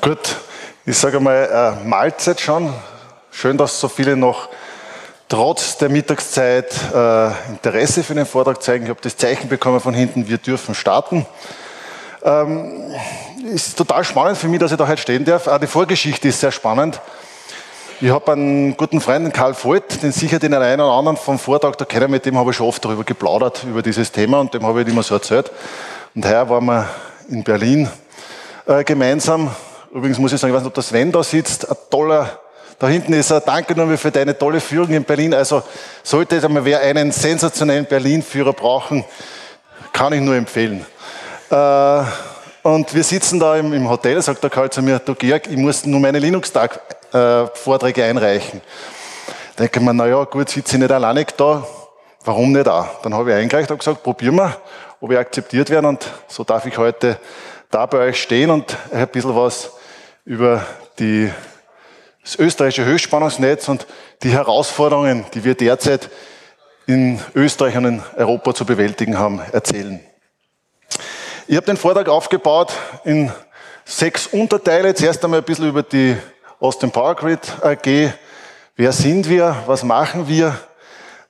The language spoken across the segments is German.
Gut, ich sage mal, äh, Mahlzeit schon. Schön, dass so viele noch trotz der Mittagszeit äh, Interesse für den Vortrag zeigen. Ich habe das Zeichen bekommen von hinten, wir dürfen starten. Ähm, ist total spannend für mich, dass ich da heute stehen darf. Auch die Vorgeschichte ist sehr spannend. Ich habe einen guten Freund, Karl Voigt, den sicher den einen oder anderen vom Vortrag da kennen, mit dem habe ich schon oft darüber geplaudert, über dieses Thema und dem habe ich immer so erzählt. Und heuer waren wir in Berlin äh, gemeinsam. Übrigens muss ich sagen, ich weiß nicht, ob der Sven da sitzt, ein toller da hinten ist er. Danke nochmal für deine tolle Führung in Berlin. Also sollte einmal wer einen sensationellen Berlin-Führer brauchen, kann ich nur empfehlen. Äh, und wir sitzen da im, im Hotel, sagt der Karl zu mir, du Georg, ich muss nur meine Linux-Tag-Vorträge äh, einreichen. Denke ich mir, naja, gut, sitze ich nicht alleine da, warum nicht auch? Dann habe ich eingereicht und gesagt, probieren wir, ob wir akzeptiert werden. Und so darf ich heute da bei euch stehen und ein bisschen was über die das österreichische Höchstspannungsnetz und die Herausforderungen, die wir derzeit in Österreich und in Europa zu bewältigen haben, erzählen. Ich habe den Vortrag aufgebaut in sechs Unterteile. Zuerst einmal ein bisschen über die Austin Power Grid AG. Wer sind wir? Was machen wir?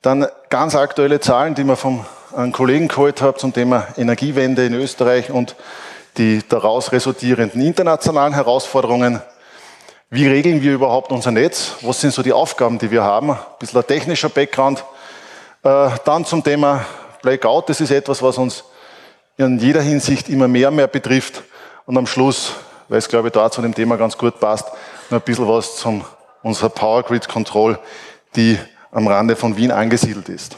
Dann ganz aktuelle Zahlen, die wir vom einem Kollegen geholt habe zum Thema Energiewende in Österreich und die daraus resultierenden internationalen Herausforderungen. Wie regeln wir überhaupt unser Netz? Was sind so die Aufgaben, die wir haben? Ein bisschen ein technischer Background. Äh, dann zum Thema Blackout. Das ist etwas, was uns in jeder Hinsicht immer mehr und mehr betrifft. Und am Schluss, weil es glaube ich da zu dem Thema ganz gut passt, noch ein bisschen was zum unserer Power Grid Control, die am Rande von Wien angesiedelt ist.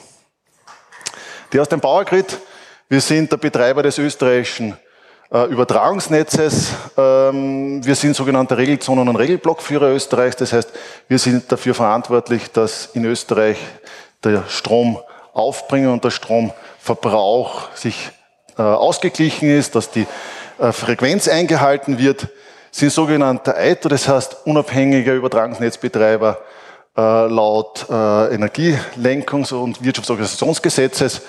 Die aus dem Power Grid, wir sind der Betreiber des österreichischen Übertragungsnetzes. Ähm, wir sind sogenannte Regelzonen- und Regelblockführer Österreichs. Das heißt, wir sind dafür verantwortlich, dass in Österreich der Stromaufbringer und der Stromverbrauch sich äh, ausgeglichen ist, dass die äh, Frequenz eingehalten wird. Sind sogenannte EITO, das heißt unabhängiger Übertragungsnetzbetreiber laut Energielenkungs- und Wirtschaftsorganisationsgesetzes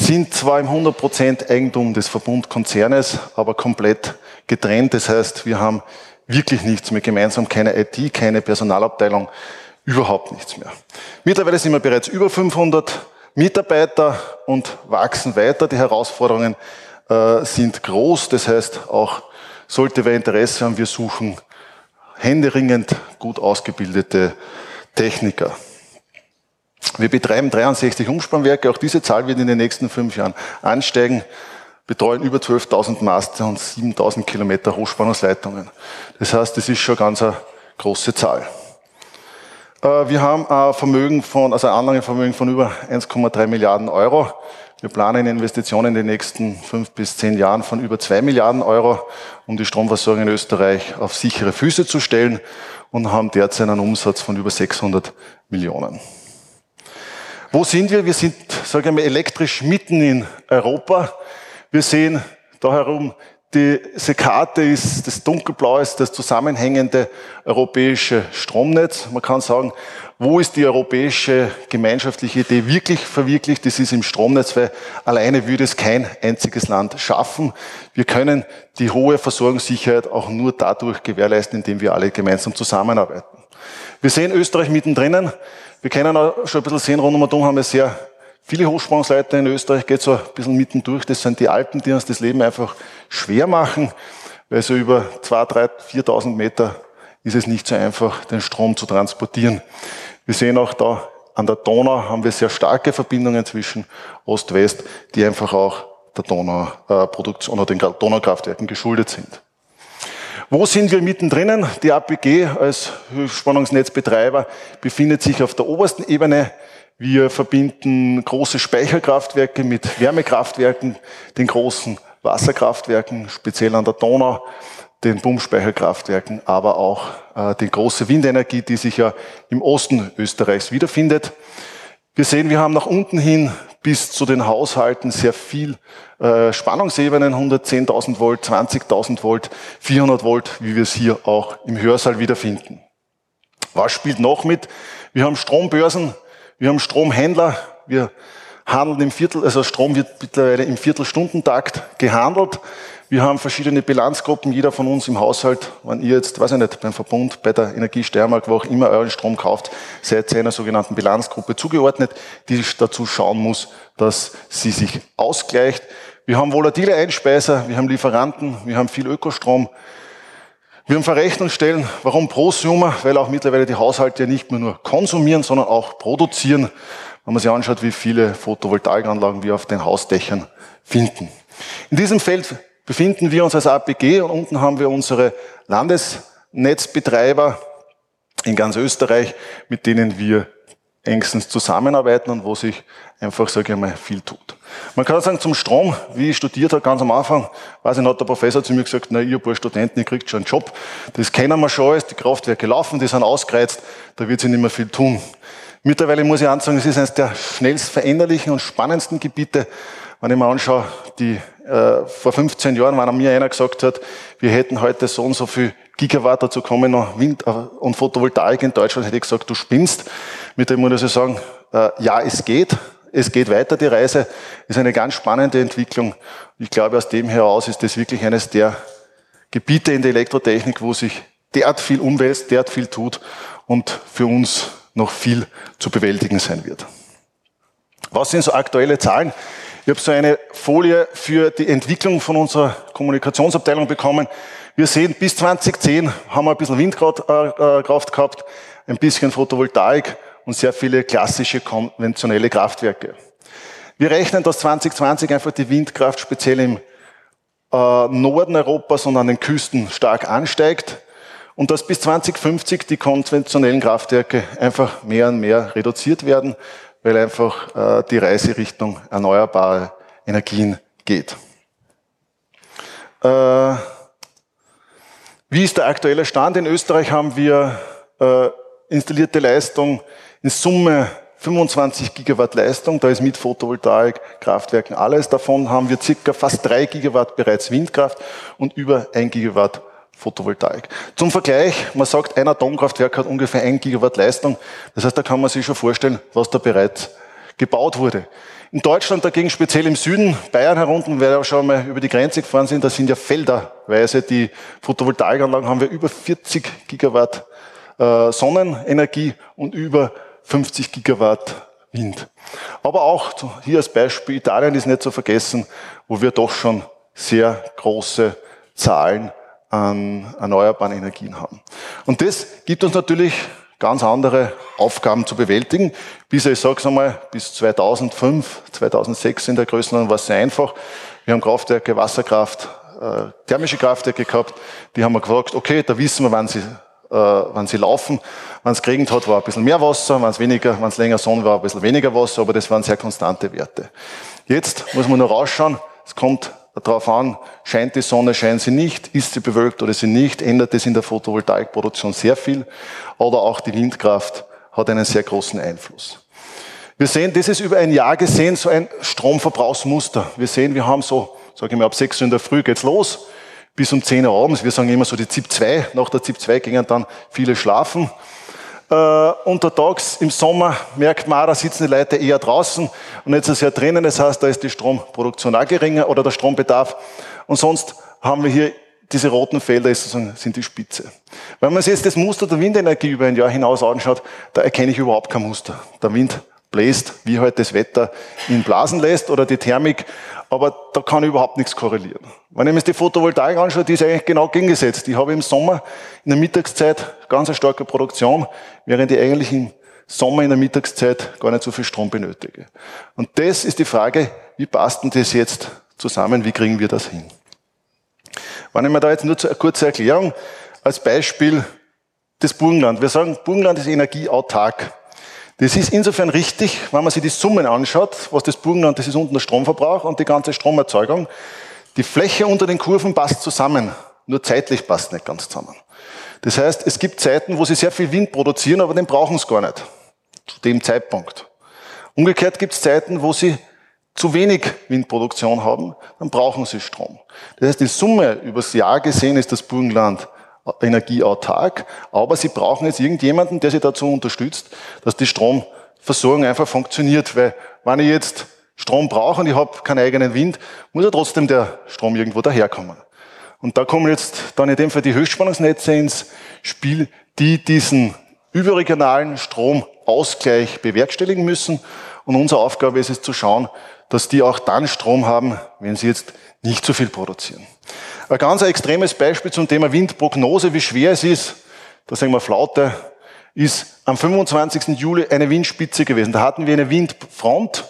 sind zwar im 100% Eigentum des Verbundkonzernes, aber komplett getrennt. Das heißt, wir haben wirklich nichts mehr gemeinsam, keine IT, keine Personalabteilung, überhaupt nichts mehr. Mittlerweile sind wir bereits über 500 Mitarbeiter und wachsen weiter. Die Herausforderungen äh, sind groß. Das heißt, auch sollte wer Interesse haben, wir suchen händeringend gut ausgebildete Techniker. Wir betreiben 63 Umspannwerke. Auch diese Zahl wird in den nächsten fünf Jahren ansteigen. Betreuen über 12.000 Master und 7.000 Kilometer Hochspannungsleitungen. Das heißt, das ist schon ganz eine große Zahl. Äh, wir haben ein Vermögen von, also ein Anlagevermögen von über 1,3 Milliarden Euro. Wir planen Investitionen in den nächsten fünf bis zehn Jahren von über zwei Milliarden Euro, um die Stromversorgung in Österreich auf sichere Füße zu stellen und haben derzeit einen Umsatz von über 600 Millionen. Wo sind wir? Wir sind, sage ich mal, elektrisch mitten in Europa. Wir sehen da herum, diese Karte ist das dunkelblaue, ist das zusammenhängende europäische Stromnetz. Man kann sagen, wo ist die europäische gemeinschaftliche Idee wirklich verwirklicht? Das ist im Stromnetz, weil alleine würde es kein einziges Land schaffen. Wir können die hohe Versorgungssicherheit auch nur dadurch gewährleisten, indem wir alle gemeinsam zusammenarbeiten. Wir sehen Österreich mittendrin. Wir können auch schon ein bisschen sehen, rund um um haben wir sehr viele Hochspannungsleiter in Österreich, geht so ein bisschen mitten durch. Das sind die Alpen, die uns das Leben einfach schwer machen, weil so über 2.000, 3.000, 4.000 Meter ist es nicht so einfach, den Strom zu transportieren. Wir sehen auch da an der Donau haben wir sehr starke Verbindungen zwischen Ost-West, die einfach auch der Donauproduktion oder den Donaukraftwerken geschuldet sind. Wo sind wir mittendrin? Die APG als Spannungsnetzbetreiber befindet sich auf der obersten Ebene. Wir verbinden große Speicherkraftwerke mit Wärmekraftwerken, den großen Wasserkraftwerken, speziell an der Donau, den Pumpspeicherkraftwerken, aber auch äh, die große Windenergie, die sich ja im Osten Österreichs wiederfindet. Wir sehen, wir haben nach unten hin bis zu den Haushalten sehr viel äh, Spannungsebenen, 110.000 Volt, 20.000 Volt, 400 Volt, wie wir es hier auch im Hörsaal wiederfinden. Was spielt noch mit? Wir haben Strombörsen, wir haben Stromhändler, wir handeln im Viertel, also Strom wird mittlerweile im Viertelstundentakt gehandelt. Wir haben verschiedene Bilanzgruppen, jeder von uns im Haushalt, wenn ihr jetzt, weiß ich nicht, beim Verbund, bei der Energiesteiermark, wo auch immer euren Strom kauft, seid ihr einer sogenannten Bilanzgruppe zugeordnet, die dazu schauen muss, dass sie sich ausgleicht. Wir haben volatile Einspeiser, wir haben Lieferanten, wir haben viel Ökostrom. Wir haben Verrechnungsstellen. Warum Prosumer? Weil auch mittlerweile die Haushalte ja nicht mehr nur konsumieren, sondern auch produzieren. Wenn man sich anschaut, wie viele Photovoltaikanlagen wir auf den Hausdächern finden. In diesem Feld befinden wir uns als APG und unten haben wir unsere Landesnetzbetreiber in ganz Österreich, mit denen wir engstens zusammenarbeiten und wo sich einfach, sage ich mal, viel tut. Man kann sagen, zum Strom, wie ich studiert habe, ganz am Anfang, weiß ich, hat der Professor zu mir gesagt, na, ihr paar Studenten, ihr kriegt schon einen Job. Das kennen wir schon alles, die Kraftwerke laufen, die sind ausgereizt, da wird sich nicht mehr viel tun. Mittlerweile muss ich sagen, es ist eines der schnellst veränderlichen und spannendsten Gebiete, wenn ich mir anschaue, die äh, vor 15 Jahren, wenn mir einer gesagt hat, wir hätten heute so und so viel Gigawatt, dazu kommen noch Wind äh, und Photovoltaik in Deutschland, hätte ich gesagt, du spinnst. Mit dem muss ich sagen, äh, ja, es geht. Es geht weiter, die Reise. ist eine ganz spannende Entwicklung. Ich glaube, aus dem heraus ist das wirklich eines der Gebiete in der Elektrotechnik, wo sich derart viel umwälzt, derart viel tut und für uns noch viel zu bewältigen sein wird. Was sind so aktuelle Zahlen? Ich habe so eine Folie für die Entwicklung von unserer Kommunikationsabteilung bekommen. Wir sehen, bis 2010 haben wir ein bisschen Windkraft äh, gehabt, ein bisschen Photovoltaik und sehr viele klassische konventionelle Kraftwerke. Wir rechnen, dass 2020 einfach die Windkraft speziell im äh, Norden Europas und an den Küsten stark ansteigt und dass bis 2050 die konventionellen Kraftwerke einfach mehr und mehr reduziert werden, weil einfach äh, die Reise Richtung erneuerbare Energien geht. Äh, wie ist der aktuelle Stand? In Österreich haben wir äh, installierte Leistung in Summe 25 Gigawatt Leistung, da ist mit Photovoltaik, Kraftwerken alles. Davon haben wir circa fast drei Gigawatt bereits Windkraft und über ein Gigawatt Photovoltaik. Zum Vergleich, man sagt, ein Atomkraftwerk hat ungefähr ein Gigawatt Leistung. Das heißt, da kann man sich schon vorstellen, was da bereits gebaut wurde. In Deutschland dagegen, speziell im Süden, Bayern herunten, wer ja schon mal über die Grenze gefahren sind, da sind ja felderweise die Photovoltaikanlagen, haben wir über 40 Gigawatt äh, Sonnenenergie und über 50 Gigawatt Wind. Aber auch hier als Beispiel, Italien ist nicht zu vergessen, wo wir doch schon sehr große Zahlen an erneuerbaren Energien haben. Und das gibt uns natürlich ganz andere Aufgaben zu bewältigen. Bis, ich sage es einmal, bis 2005, 2006 in der Größenordnung war es sehr einfach. Wir haben Kraftwerke, Wasserkraft, äh, thermische Kraftwerke gehabt. Die haben wir gefragt, okay, da wissen wir, wann sie, äh, wann sie laufen. Wenn es geregnet hat, war ein bisschen mehr Wasser. Wenn es weniger, wenn es länger Sonne war, ein bisschen weniger Wasser. Aber das waren sehr konstante Werte. Jetzt muss man nur rausschauen. Es kommt darauf an, scheint die Sonne, scheint sie nicht, ist sie bewölkt oder sie nicht, ändert es in der Photovoltaikproduktion sehr viel. Oder auch die Windkraft hat einen sehr großen Einfluss. Wir sehen, das ist über ein Jahr gesehen so ein Stromverbrauchsmuster. Wir sehen, wir haben so, sage ich mal, ab 6 Uhr in der Früh geht's los, bis um 10 Uhr abends. Wir sagen immer so die ZIP 2. Nach der ZIP 2 gingen dann viele schlafen. Äh, untertags im Sommer merkt man da sitzen die Leute eher draußen und nicht so sehr drinnen. Das heißt, da ist die Stromproduktion auch geringer oder der Strombedarf. Und sonst haben wir hier diese roten Felder sind die Spitze. Wenn man sich jetzt das Muster der Windenergie über ein Jahr hinaus anschaut, da erkenne ich überhaupt kein Muster. Der Wind bläst, wie halt das Wetter ihn blasen lässt oder die Thermik, aber da kann überhaupt nichts korrelieren. Wenn ich mir die Photovoltaik anschaue, die ist eigentlich genau gegengesetzt. Ich habe im Sommer in der Mittagszeit ganz eine starke Produktion, während ich eigentlich im Sommer in der Mittagszeit gar nicht so viel Strom benötige. Und das ist die Frage, wie passt denn das jetzt zusammen, wie kriegen wir das hin? Wenn ich mir da jetzt nur eine kurze Erklärung als Beispiel das Burgenland. Wir sagen, Burgenland ist energieautark. Das ist insofern richtig, wenn man sich die Summen anschaut, was das Burgenland, das ist unten der Stromverbrauch und die ganze Stromerzeugung. Die Fläche unter den Kurven passt zusammen, nur zeitlich passt nicht ganz zusammen. Das heißt, es gibt Zeiten, wo sie sehr viel Wind produzieren, aber den brauchen sie gar nicht. Zu dem Zeitpunkt. Umgekehrt gibt es Zeiten, wo sie zu wenig Windproduktion haben, dann brauchen sie Strom. Das heißt, die Summe übers Jahr gesehen ist das Burgenland energieautark, aber sie brauchen jetzt irgendjemanden, der sie dazu unterstützt, dass die Stromversorgung einfach funktioniert, weil wenn ich jetzt Strom brauche und ich habe keinen eigenen Wind, muss ja trotzdem der Strom irgendwo daherkommen. Und da kommen jetzt dann in dem Fall die Höchstspannungsnetze ins Spiel, die diesen überregionalen Stromausgleich bewerkstelligen müssen. Und unsere Aufgabe ist es zu schauen, dass die auch dann Strom haben, wenn sie jetzt nicht zu viel produzieren. Ein ganz extremes Beispiel zum Thema Windprognose, wie schwer es ist, da sagen wir Flaute, ist am 25. Juli eine Windspitze gewesen. Da hatten wir eine Windfront.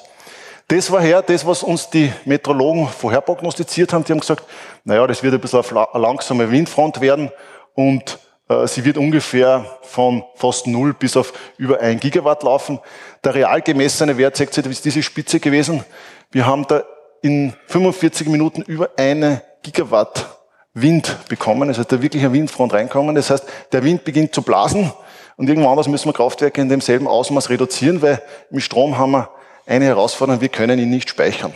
Das war her, das, was uns die Meteorologen vorher prognostiziert haben. Die haben gesagt, naja, das wird ein bisschen eine langsame Windfront werden und äh, sie wird ungefähr von fast null bis auf über ein Gigawatt laufen. Der real gemessene Wert zeigt sich, ist diese Spitze gewesen. Wir haben da in 45 Minuten über eine Gigawatt Wind bekommen, also da wirklich ein Windfront reinkommen. Das heißt, der Wind beginnt zu blasen und irgendwann anders müssen wir Kraftwerke in demselben Ausmaß reduzieren, weil im Strom haben wir eine Herausforderung, wir können ihn nicht speichern.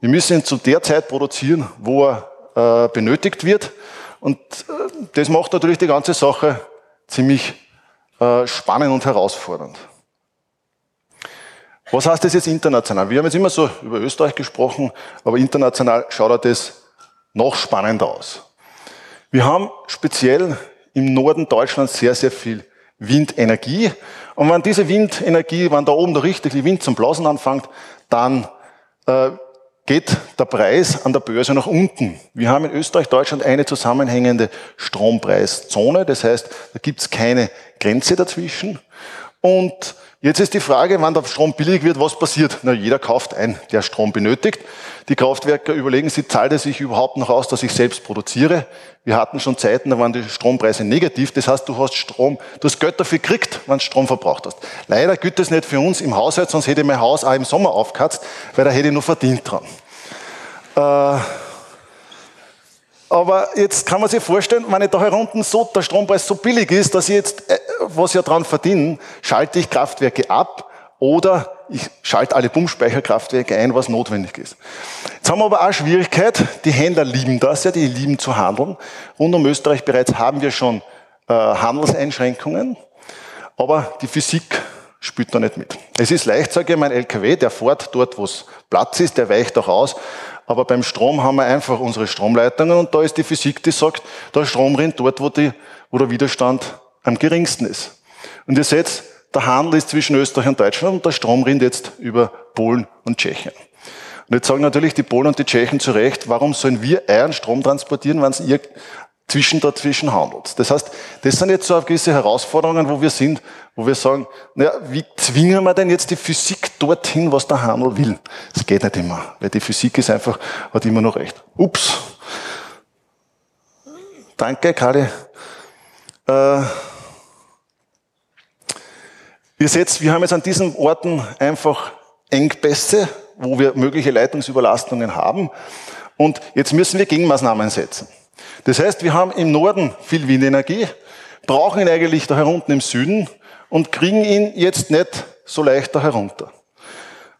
Wir müssen ihn zu der Zeit produzieren, wo er äh, benötigt wird. Und äh, das macht natürlich die ganze Sache ziemlich äh, spannend und herausfordernd. Was heißt das jetzt international? Wir haben jetzt immer so über Österreich gesprochen, aber international schaut das noch spannender aus. Wir haben speziell im Norden Deutschlands sehr, sehr viel Windenergie. Und wenn diese Windenergie, wenn da oben der richtige Wind zum Blasen anfängt, dann äh, geht der Preis an der Börse nach unten. Wir haben in Österreich, Deutschland eine zusammenhängende Strompreiszone. Das heißt, da gibt es keine Grenze dazwischen. Und Jetzt ist die Frage, wann der Strom billig wird, was passiert? Na, jeder kauft ein, der Strom benötigt. Die Kraftwerke überlegen sich, zahlt es sich überhaupt noch aus, dass ich selbst produziere? Wir hatten schon Zeiten, da waren die Strompreise negativ. Das heißt, du hast Strom, du hast Geld dafür gekriegt, wenn du Strom verbraucht hast. Leider gilt das nicht für uns im Haushalt, sonst hätte ich mein Haus auch im Sommer aufgeheizt, weil da hätte ich nur verdient dran. Äh, aber jetzt kann man sich vorstellen, wenn ich da herunten so, der Strompreis so billig ist, dass ich jetzt, äh, was ja dran verdienen, schalte ich Kraftwerke ab oder ich schalte alle Pumpspeicherkraftwerke ein, was notwendig ist. Jetzt haben wir aber auch Schwierigkeit. Die Händler lieben das ja, die lieben zu handeln. Rund um Österreich bereits haben wir schon äh, Handelseinschränkungen, aber die Physik spielt da nicht mit. Es ist leicht, sage ich, mein LKW, der fährt dort, wo es Platz ist, der weicht auch aus. Aber beim Strom haben wir einfach unsere Stromleitungen und da ist die Physik, die sagt, der Strom rennt dort, wo, die, wo der Widerstand am geringsten ist. Und ihr seht, der Handel ist zwischen Österreich und Deutschland und der Strom rennt jetzt über Polen und Tschechien. Und jetzt sagen natürlich die Polen und die Tschechen zu Recht, warum sollen wir euren Strom transportieren, wenn es ihr zwischen dazwischen handelt. Das heißt, das sind jetzt so gewisse Herausforderungen, wo wir sind, wo wir sagen, naja, wie zwingen wir denn jetzt die Physik dorthin, was der Handel will? Das geht nicht immer, weil die Physik ist einfach, hat immer noch recht. Ups. Danke, Kali. Äh, ihr seht, wir haben jetzt an diesen Orten einfach Engpässe, wo wir mögliche Leitungsüberlastungen haben. Und jetzt müssen wir Gegenmaßnahmen setzen. Das heißt, wir haben im Norden viel Windenergie, brauchen ihn eigentlich da herunten im Süden und kriegen ihn jetzt nicht so leicht da herunter.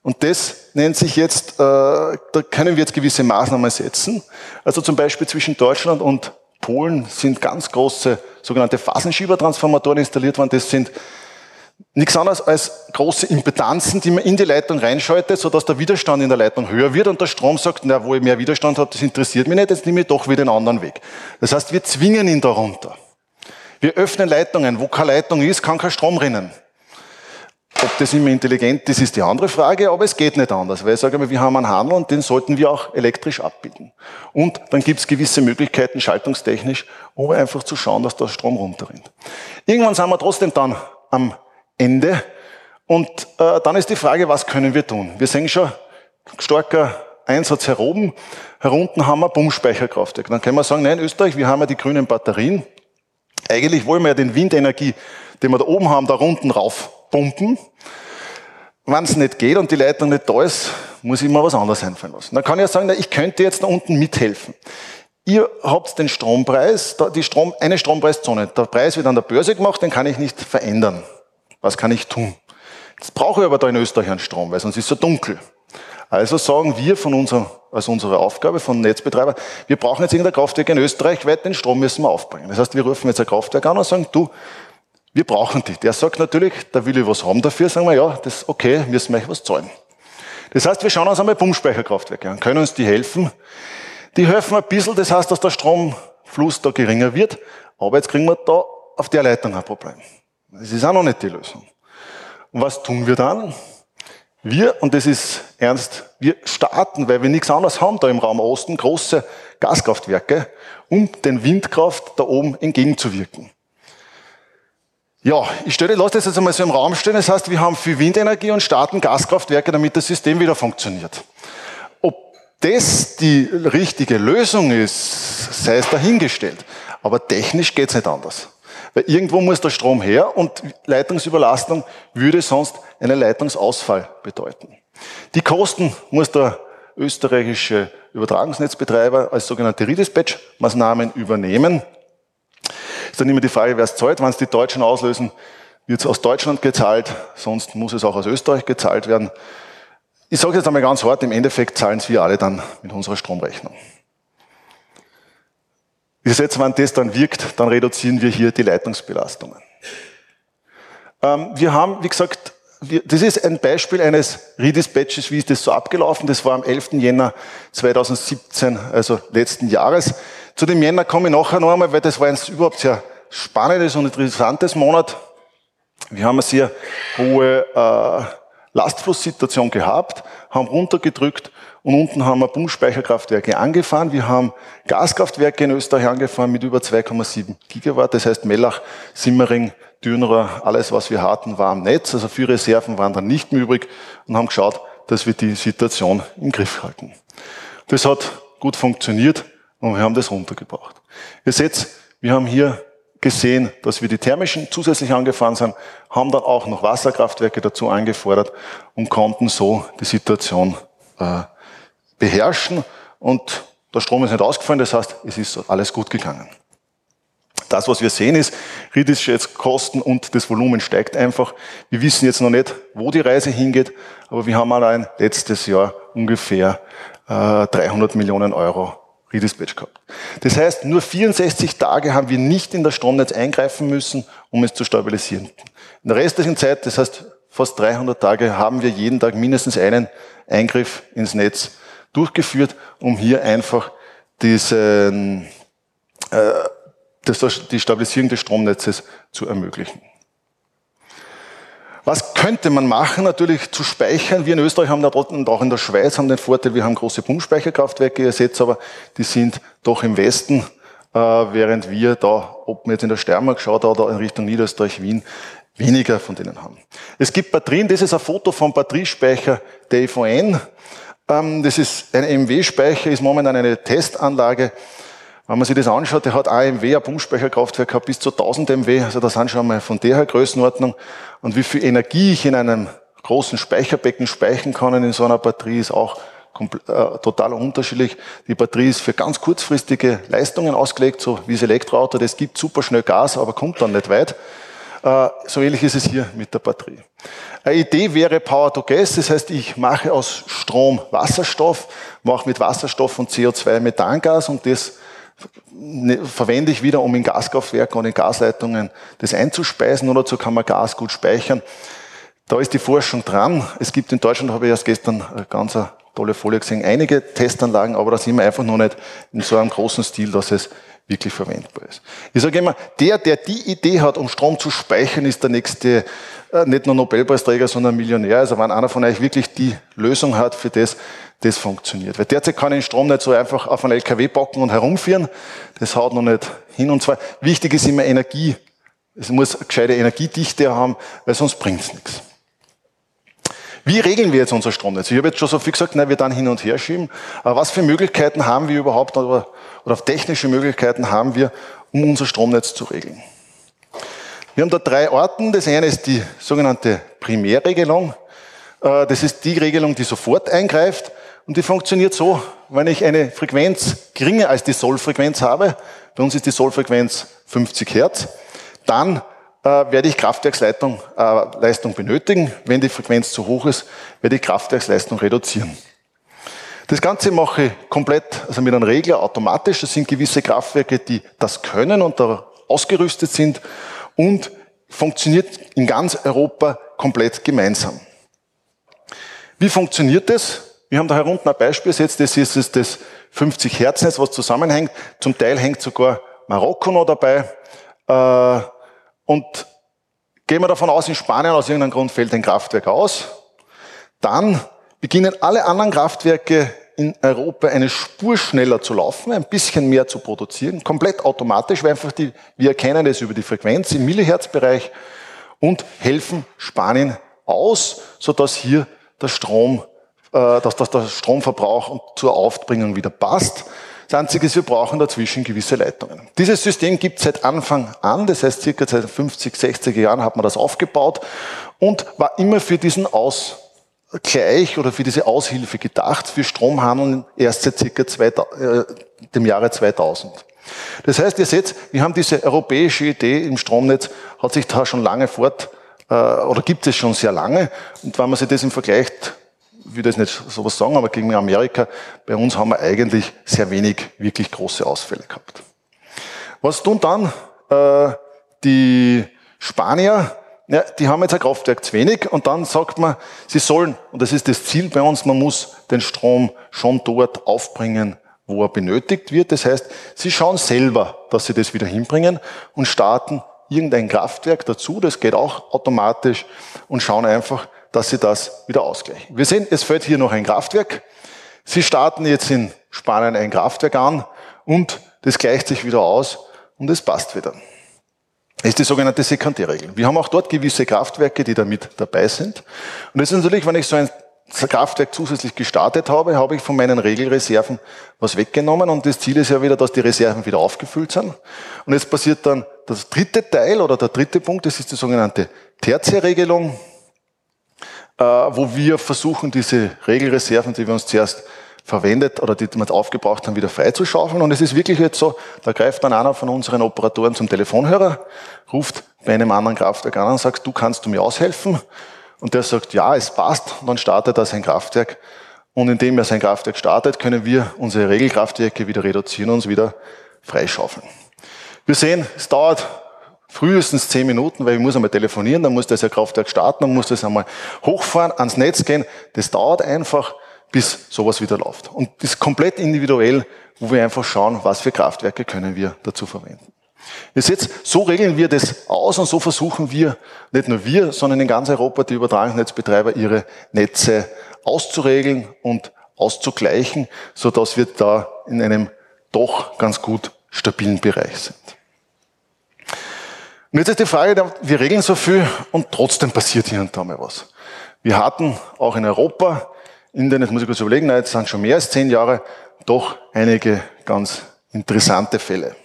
Und das nennt sich jetzt, äh, da können wir jetzt gewisse Maßnahmen setzen. Also zum Beispiel zwischen Deutschland und Polen sind ganz große sogenannte Phasenschiebertransformatoren installiert worden. Das sind nichts anderes als große Impedanzen, die man in die Leitung reinschaltet, sodass der Widerstand in der Leitung höher wird und der Strom sagt, na, wo ich mehr Widerstand habe, das interessiert mich nicht, jetzt nehme ich doch wieder einen anderen Weg. Das heißt, wir zwingen ihn darunter. Wir öffnen Leitungen. Wo keine Leitung ist, kann kein Strom rinnen. Ob das immer intelligent ist, ist die andere Frage, aber es geht nicht anders, weil ich sage mal, wir haben einen Handel und den sollten wir auch elektrisch abbilden. Und dann gibt es gewisse Möglichkeiten, schaltungstechnisch, um einfach zu schauen, dass der Strom runterrinnt. Irgendwann sind wir trotzdem dann am Ende. Und äh, dann ist die Frage, was können wir tun? Wir sehen schon starker Einsatz hier oben. Herunten haben wir Pumpspeicherkraftwerk. Dann können wir sagen, nein, Österreich, wir haben ja die grünen Batterien. Eigentlich wollen wir ja den Windenergie, den wir da oben haben, da unten rauf pumpen. Wenn es nicht geht und die Leitung nicht da ist, muss ich mir was anderes einfallen lassen. Dann kann ich ja sagen, na, ich könnte jetzt da unten mithelfen. Ihr habt den Strompreis, die Strom, eine Strompreiszone. Der Preis wird an der Börse gemacht, den kann ich nicht verändern. Was kann ich tun? Jetzt brauche ich aber da in Österreich einen Strom, weil sonst ist es so dunkel. Also sagen wir von unserer, als unsere Aufgabe von Netzbetreiber, wir brauchen jetzt irgendein Kraftwerk in Österreich, weil den Strom müssen wir aufbringen. Das heißt, wir rufen jetzt ein Kraftwerk an und sagen, du, wir brauchen die. Der sagt natürlich, da will ich was haben dafür, sagen wir, ja, das ist okay, müssen wir euch was zahlen. Das heißt, wir schauen uns einmal Pumpspeicherkraftwerke an. Können uns die helfen? Die helfen ein bisschen, das heißt, dass der Stromfluss da geringer wird. Aber jetzt kriegen wir da auf der Leitung ein Problem. Das ist auch noch nicht die Lösung. Und was tun wir dann? Wir, und das ist ernst, wir starten, weil wir nichts anderes haben da im Raum Osten, große Gaskraftwerke, um den Windkraft da oben entgegenzuwirken. Ja, ich stelle, lasse das jetzt einmal so im Raum stehen. Das heißt, wir haben viel Windenergie und starten Gaskraftwerke, damit das System wieder funktioniert. Ob das die richtige Lösung ist, sei es dahingestellt. Aber technisch geht es nicht anders. Weil irgendwo muss der Strom her und Leitungsüberlastung würde sonst einen Leitungsausfall bedeuten. Die Kosten muss der österreichische Übertragungsnetzbetreiber als sogenannte Redispatch-Maßnahmen übernehmen. Ist dann immer die Frage, wer es zahlt. Wenn es die Deutschen auslösen, wird es aus Deutschland gezahlt, sonst muss es auch aus Österreich gezahlt werden. Ich sage jetzt einmal ganz hart, im Endeffekt zahlen es wir alle dann mit unserer Stromrechnung. Gesetz, wenn das dann wirkt, dann reduzieren wir hier die Leitungsbelastungen. Ähm, wir haben, wie gesagt, wir, das ist ein Beispiel eines Redispatches, wie ist das so abgelaufen. Das war am 11. Jänner 2017, also letzten Jahres. Zu dem Jänner komme ich nachher noch einmal, weil das war ein überhaupt sehr spannendes und interessantes Monat. Wir haben eine sehr hohe äh, Lastflusssituation gehabt, haben runtergedrückt und unten haben wir Pumpspeicherkraftwerke angefahren. Wir haben Gaskraftwerke in Österreich angefahren mit über 2,7 Gigawatt. Das heißt Mellach, Simmering, Dürnerer, alles was wir hatten, war am Netz. Also für Reserven waren dann nicht mehr übrig und haben geschaut, dass wir die Situation im Griff halten. Das hat gut funktioniert und wir haben das runtergebracht. Ihr seht, wir haben hier gesehen, dass wir die thermischen zusätzlich angefahren sind, haben dann auch noch Wasserkraftwerke dazu eingefordert und konnten so die Situation äh, beherrschen und der Strom ist nicht ausgefallen, das heißt, es ist alles gut gegangen. Das, was wir sehen, ist, ritische jetzt Kosten und das Volumen steigt einfach. Wir wissen jetzt noch nicht, wo die Reise hingeht, aber wir haben allein letztes Jahr ungefähr äh, 300 Millionen Euro Redispatch gehabt. Das heißt, nur 64 Tage haben wir nicht in das Stromnetz eingreifen müssen, um es zu stabilisieren. In der restlichen Zeit, das heißt fast 300 Tage, haben wir jeden Tag mindestens einen Eingriff ins Netz durchgeführt, um hier einfach diesen, äh, das, die Stabilisierung des Stromnetzes zu ermöglichen. Was könnte man machen? Natürlich zu speichern. Wir in Österreich haben da und auch in der Schweiz haben den Vorteil, wir haben große Pumpspeicherkraftwerke ersetzt, aber die sind doch im Westen, äh, während wir da, ob man jetzt in der Steiermark schaut oder in Richtung Niederösterreich, Wien, weniger von denen haben. Es gibt Batterien, das ist ein Foto vom Batteriespeicher der EVN. Ähm, das ist ein MW-Speicher, ist momentan eine Testanlage. Wenn man sich das anschaut, der hat AMW, ein Pumpspeicherkraftwerk gehabt, bis zu 1000 MW, also das sind schon mal von der Größenordnung. Und wie viel Energie ich in einem großen Speicherbecken speichern kann in so einer Batterie, ist auch äh, total unterschiedlich. Die Batterie ist für ganz kurzfristige Leistungen ausgelegt, so wie das Elektroauto. Das gibt super schnell Gas, aber kommt dann nicht weit. Äh, so ähnlich ist es hier mit der Batterie. Eine Idee wäre Power to Gas, das heißt, ich mache aus Strom Wasserstoff, mache mit Wasserstoff und CO2 Methangas und das ne, verwende ich wieder, um in Gaskraftwerken und in Gasleitungen das einzuspeisen oder so kann man Gas gut speichern. Da ist die Forschung dran. Es gibt in Deutschland, habe ich erst gestern eine ganz tolle Folie gesehen, einige Testanlagen, aber da sind wir einfach noch nicht in so einem großen Stil, dass es wirklich verwendbar ist. Ich sage immer, der, der die Idee hat, um Strom zu speichern, ist der nächste, äh, nicht nur Nobelpreisträger, sondern Millionär. Also wenn einer von euch wirklich die Lösung hat für das, das funktioniert. Weil derzeit kann ich den Strom nicht so einfach auf einen LKW packen und herumführen. Das haut noch nicht hin. Und zwar, wichtig ist immer Energie. Es muss eine gescheite Energiedichte haben, weil sonst bringt es nichts. Wie regeln wir jetzt unser Stromnetz? Ich habe jetzt schon so viel gesagt, nein, wir dann hin und her schieben. Aber was für Möglichkeiten haben wir überhaupt oder, oder technische Möglichkeiten haben wir, um unser Stromnetz zu regeln? Wir haben da drei Orten. Das eine ist die sogenannte Primärregelung. Äh, das ist die Regelung, die sofort eingreift. Und die funktioniert so, wenn ich eine Frequenz geringer als die Sollfrequenz habe, bei uns ist die Sollfrequenz 50 Hertz, dann äh, werde ich Kraftwerksleistung äh, benötigen. Wenn die Frequenz zu hoch ist, werde ich Kraftwerksleistung reduzieren. Das Ganze mache ich komplett, also mit einem Regler automatisch. Das sind gewisse Kraftwerke, die das können und da ausgerüstet sind und funktioniert in ganz Europa komplett gemeinsam. Wie funktioniert das? Wir haben da hier unten ein Beispiel gesetzt, das ist das 50 Hertz Netz, was zusammenhängt. Zum Teil hängt sogar Marokko noch dabei. Äh, und gehen wir davon aus, in Spanien aus irgendeinem Grund fällt ein Kraftwerk aus, dann beginnen alle anderen Kraftwerke in Europa eine Spur schneller zu laufen, ein bisschen mehr zu produzieren, komplett automatisch, weil einfach die, wir erkennen das über die Frequenz im Millihertzbereich und helfen Spanien aus, sodass hier der Strom, äh, dass, dass der Stromverbrauch zur Aufbringung wieder passt. Das Einzige ist, wir brauchen dazwischen gewisse Leitungen. Dieses System gibt es seit Anfang an, das heißt circa seit 50, 60er Jahren hat man das aufgebaut und war immer für diesen Ausgleich oder für diese Aushilfe gedacht, für Stromhandel erst seit circa zwei, äh, dem Jahre 2000. Das heißt, ihr seht, wir haben diese europäische Idee im Stromnetz, hat sich da schon lange fort, äh, oder gibt es schon sehr lange. Und wenn man sich das im Vergleich will das nicht sowas sagen, aber gegen Amerika, bei uns haben wir eigentlich sehr wenig wirklich große Ausfälle gehabt. Was tun dann äh, die Spanier? Ja, die haben jetzt ein Kraftwerk zu wenig und dann sagt man, sie sollen, und das ist das Ziel bei uns, man muss den Strom schon dort aufbringen, wo er benötigt wird. Das heißt, sie schauen selber, dass sie das wieder hinbringen und starten irgendein Kraftwerk dazu, das geht auch automatisch und schauen einfach, dass sie das wieder ausgleichen. Wir sehen, es fällt hier noch ein Kraftwerk. Sie starten jetzt in Spanien ein Kraftwerk an und das gleicht sich wieder aus und es passt wieder. Das ist die sogenannte Sekundärregel. Wir haben auch dort gewisse Kraftwerke, die da mit dabei sind. Und das ist natürlich, wenn ich so ein Kraftwerk zusätzlich gestartet habe, habe ich von meinen Regelreserven was weggenommen und das Ziel ist ja wieder, dass die Reserven wieder aufgefüllt sind. Und jetzt passiert dann das dritte Teil oder der dritte Punkt, das ist die sogenannte Tertiärregelung. Äh, wo wir versuchen, diese Regelreserven, die wir uns zuerst verwendet oder die wir aufgebraucht haben, wieder freizuschaufeln. Und es ist wirklich jetzt so, da greift dann einer von unseren Operatoren zum Telefonhörer, ruft bei einem anderen Kraftwerk an und sagt, du kannst du mir aushelfen? Und der sagt, ja, es passt. Und dann startet er sein Kraftwerk. Und indem er sein Kraftwerk startet, können wir unsere Regelkraftwerke wieder reduzieren und uns wieder freischaufeln. Wir sehen, es dauert frühestens zehn Minuten, weil ich muss einmal telefonieren, dann muss das ja Kraftwerk starten, dann muss das einmal hochfahren, ans Netz gehen. Das dauert einfach, bis sowas wieder läuft. Und das ist komplett individuell, wo wir einfach schauen, was für Kraftwerke können wir dazu verwenden. Ihr seht, so regeln wir das aus und so versuchen wir, nicht nur wir, sondern in ganz Europa die Übertragungsnetzbetreiber ihre Netze auszuregeln und auszugleichen, so dass wir da in einem doch ganz gut stabilen Bereich sind. Und jetzt ist die Frage, wir regeln so viel und trotzdem passiert hier und da mal was. Wir hatten auch in Europa, in den, jetzt muss ich kurz überlegen, jetzt sind schon mehr als zehn Jahre, doch einige ganz interessante Fälle.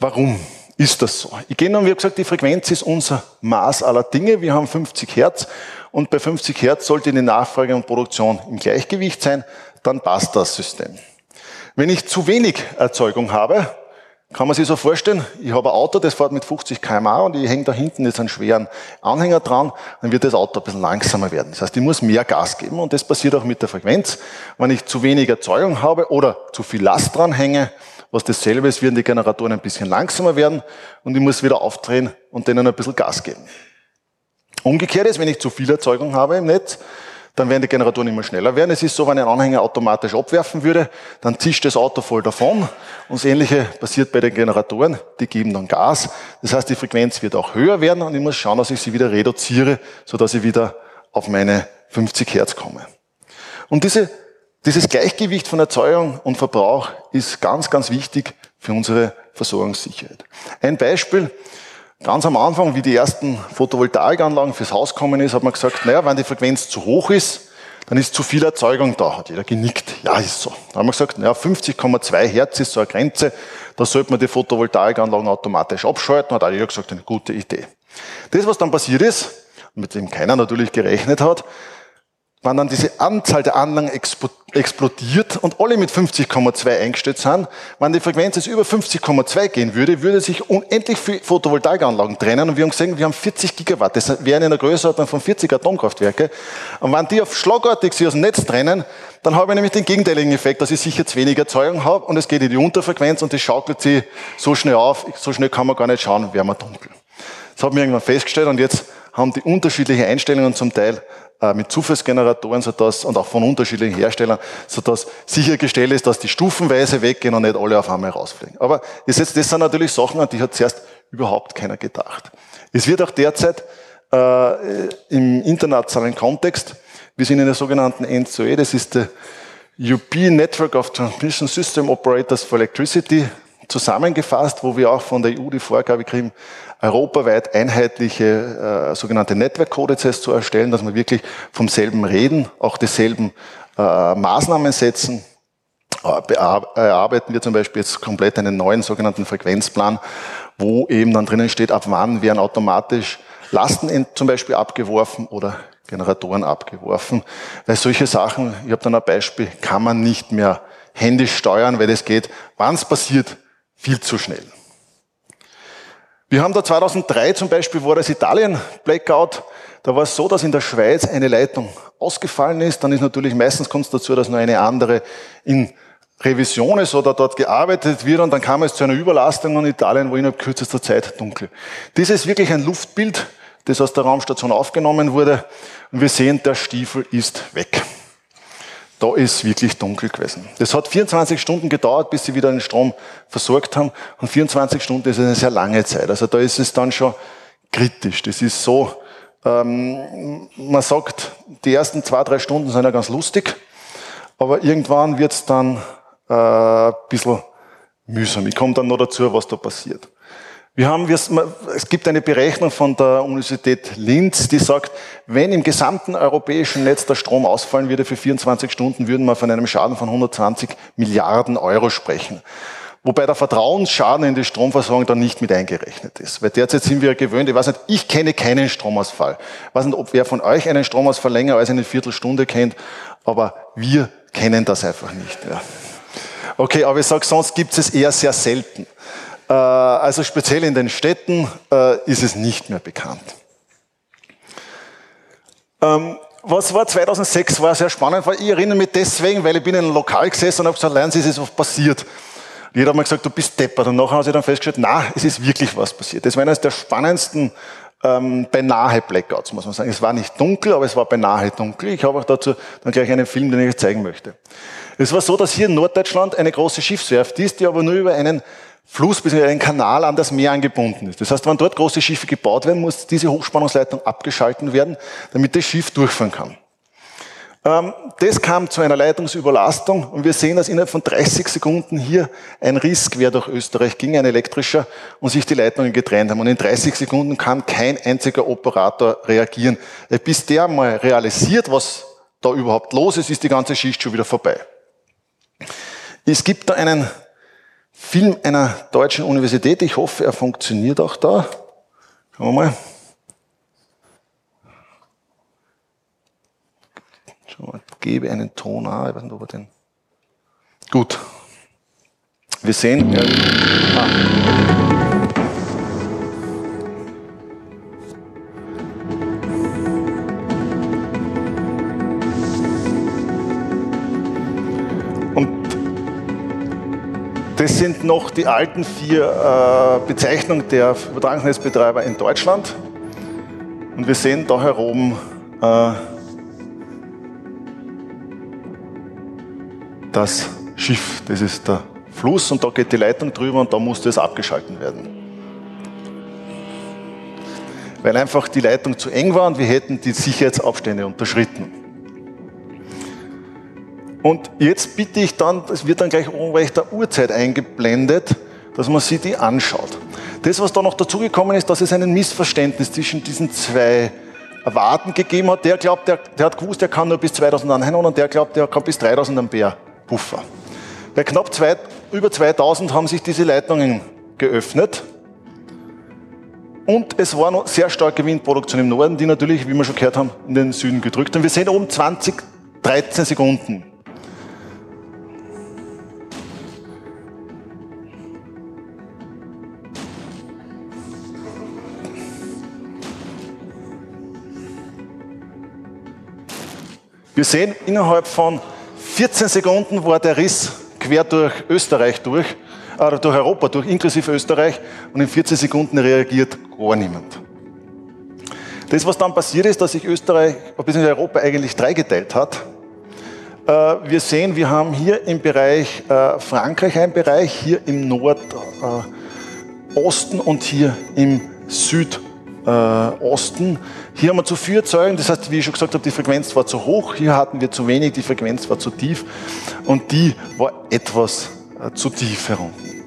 Warum ist das so? Ich gehe noch, wie gesagt, die Frequenz ist unser Maß aller Dinge. Wir haben 50 Hertz und bei 50 Hertz sollte die Nachfrage und Produktion im Gleichgewicht sein, dann passt das System. Wenn ich zu wenig Erzeugung habe, kann man sich so vorstellen, ich habe ein Auto, das fährt mit 50 km/h und ich hänge da hinten jetzt einen schweren Anhänger dran, dann wird das Auto ein bisschen langsamer werden. Das heißt, ich muss mehr Gas geben und das passiert auch mit der Frequenz. Wenn ich zu wenig Erzeugung habe oder zu viel Last dran hänge, was dasselbe ist, werden die Generatoren ein bisschen langsamer werden und ich muss wieder aufdrehen und denen ein bisschen Gas geben. Umgekehrt ist, wenn ich zu viel Erzeugung habe im Netz, dann werden die Generatoren immer schneller werden. Es ist so, wenn einen Anhänger automatisch abwerfen würde, dann zischt das Auto voll davon. Und das Ähnliche passiert bei den Generatoren. Die geben dann Gas. Das heißt, die Frequenz wird auch höher werden und ich muss schauen, dass ich sie wieder reduziere, sodass ich wieder auf meine 50 Hertz komme. Und diese, dieses Gleichgewicht von Erzeugung und Verbrauch ist ganz, ganz wichtig für unsere Versorgungssicherheit. Ein Beispiel. Ganz am Anfang, wie die ersten Photovoltaikanlagen fürs Haus kommen ist, hat man gesagt, naja, wenn die Frequenz zu hoch ist, dann ist zu viel Erzeugung da. Hat jeder genickt. Ja, ist so. Dann haben wir gesagt, naja, 50,2 Hertz ist so eine Grenze, da sollte man die Photovoltaikanlagen automatisch abschalten. Hat auch jeder gesagt, eine gute Idee. Das, was dann passiert ist, mit dem keiner natürlich gerechnet hat, wenn dann diese Anzahl der Anlagen explodiert und alle mit 50,2 eingestellt sind, wenn die Frequenz jetzt über 50,2 gehen würde, würde sich unendlich viel Photovoltaikanlagen trennen und wir haben gesehen, wir haben 40 Gigawatt, das wären in der Größenordnung von 40 Atomkraftwerke. Und wenn die auf schlagartig sich aus dem Netz trennen, dann habe ich nämlich den gegenteiligen Effekt, dass ich sicher zu wenig Erzeugung habe und es geht in die Unterfrequenz und das schaukelt sich so schnell auf, so schnell kann man gar nicht schauen, wäre man dunkel. Das haben wir irgendwann festgestellt und jetzt haben die unterschiedliche Einstellungen zum Teil äh, mit Zufallsgeneratoren sodass, und auch von unterschiedlichen Herstellern, sodass sichergestellt ist, dass die stufenweise weggehen und nicht alle auf einmal rausfliegen. Aber das, jetzt, das sind natürlich Sachen, an die hat zuerst überhaupt keiner gedacht. Es wird auch derzeit äh, im internationalen Kontext, wir sind in der sogenannten NCOE, das ist der European Network of Transmission System Operators for Electricity, zusammengefasst, wo wir auch von der EU die Vorgabe kriegen, europaweit einheitliche äh, sogenannte Network-Kodizes zu erstellen, dass wir wirklich vom selben reden, auch dieselben äh, Maßnahmen setzen. Äh, erarbeiten wir zum Beispiel jetzt komplett einen neuen sogenannten Frequenzplan, wo eben dann drinnen steht, ab wann werden automatisch Lasten zum Beispiel abgeworfen oder Generatoren abgeworfen. Weil solche Sachen, ich habe dann ein Beispiel, kann man nicht mehr händisch steuern, weil es geht, wann es passiert, viel zu schnell. Wir haben da 2003 zum Beispiel war das Italien-Blackout. Da war es so, dass in der Schweiz eine Leitung ausgefallen ist. Dann ist natürlich meistens kommt es dazu, dass nur eine andere in Revision ist oder dort gearbeitet wird und dann kam es zu einer Überlastung in Italien, wo innerhalb kürzester Zeit dunkel. Das ist wirklich ein Luftbild, das aus der Raumstation aufgenommen wurde und wir sehen, der Stiefel ist weg da ist wirklich dunkel gewesen. Das hat 24 Stunden gedauert, bis sie wieder den Strom versorgt haben. Und 24 Stunden ist eine sehr lange Zeit. Also da ist es dann schon kritisch. Das ist so, ähm, man sagt, die ersten zwei, drei Stunden sind ja ganz lustig, aber irgendwann wird es dann äh, ein bisschen mühsam. Ich komme dann noch dazu, was da passiert. Wir haben, es gibt eine Berechnung von der Universität Linz, die sagt, wenn im gesamten europäischen Netz der Strom ausfallen würde für 24 Stunden, würden wir von einem Schaden von 120 Milliarden Euro sprechen. Wobei der Vertrauensschaden in die Stromversorgung dann nicht mit eingerechnet ist. Weil derzeit sind wir gewöhnt, ich weiß nicht, ich kenne keinen Stromausfall. Ich weiß nicht, ob wer von euch einen Stromausfall länger als eine Viertelstunde kennt, aber wir kennen das einfach nicht. Ja. Okay, aber ich sage, sonst gibt es eher sehr selten. Äh, also speziell in den Städten äh, ist es nicht mehr bekannt. Ähm, was war 2006? War sehr spannend, weil ich erinnere mich deswegen, weil ich bin in einem Lokal gesessen und habe gesagt, lernen Sie, es ist was passiert. Jeder hat mir gesagt, du bist deppert. Und nachher haben sie dann festgestellt, na, es ist wirklich was passiert. Das war eines der spannendsten ähm, beinahe Blackouts, muss man sagen. Es war nicht dunkel, aber es war beinahe dunkel. Ich habe auch dazu dann gleich einen Film, den ich euch zeigen möchte. Es war so, dass hier in Norddeutschland eine große Schiffswerft ist, die aber nur über einen Fluss bzw. ein Kanal an das Meer angebunden ist. Das heißt, wenn dort große Schiffe gebaut werden, muss diese Hochspannungsleitung abgeschalten werden, damit das Schiff durchfahren kann. Ähm, das kam zu einer Leitungsüberlastung und wir sehen, dass innerhalb von 30 Sekunden hier ein Riss quer durch Österreich ging, ein elektrischer, und sich die Leitungen getrennt haben. Und in 30 Sekunden kann kein einziger Operator reagieren. Bis der mal realisiert, was da überhaupt los ist, ist die ganze Schicht schon wieder vorbei. Es gibt da einen Film einer deutschen Universität. Ich hoffe, er funktioniert auch da. Schauen wir mal. Mal. Gebe einen Ton an. Ich weiß nicht, ob er den. Gut. Wir sehen. Ah. Das sind noch die alten vier äh, Bezeichnungen der Übertragungsnetzbetreiber in Deutschland. Und wir sehen da herum äh, das Schiff. Das ist der Fluss und da geht die Leitung drüber und da musste es abgeschalten werden. Weil einfach die Leitung zu eng war und wir hätten die Sicherheitsabstände unterschritten. Und jetzt bitte ich dann, es wird dann gleich oben rechts der Uhrzeit eingeblendet, dass man sich die anschaut. Das, was da noch dazugekommen ist, dass es ein Missverständnis zwischen diesen zwei Warten gegeben hat. Der glaubt, der, der hat gewusst, der kann nur bis 2000 Anhänger und der glaubt, der kann bis 3000 Ampere Puffer. Bei knapp zwei, über 2000 haben sich diese Leitungen geöffnet. Und es war noch sehr starke Windproduktion im Norden, die natürlich, wie wir schon gehört haben, in den Süden gedrückt. Und wir sehen oben 20, 13 Sekunden. Wir sehen, innerhalb von 14 Sekunden war der Riss quer durch Österreich durch, äh, durch Europa durch, inklusive Österreich, und in 14 Sekunden reagiert gar niemand. Das, was dann passiert ist, dass sich Österreich bzw. Europa eigentlich dreigeteilt hat. Äh, wir sehen, wir haben hier im Bereich äh, Frankreich einen Bereich, hier im Nordosten und hier im Südosten. Hier haben wir zu viel Erzeugung, das heißt, wie ich schon gesagt habe, die Frequenz war zu hoch, hier hatten wir zu wenig, die Frequenz war zu tief und die war etwas äh, zu tief herunten.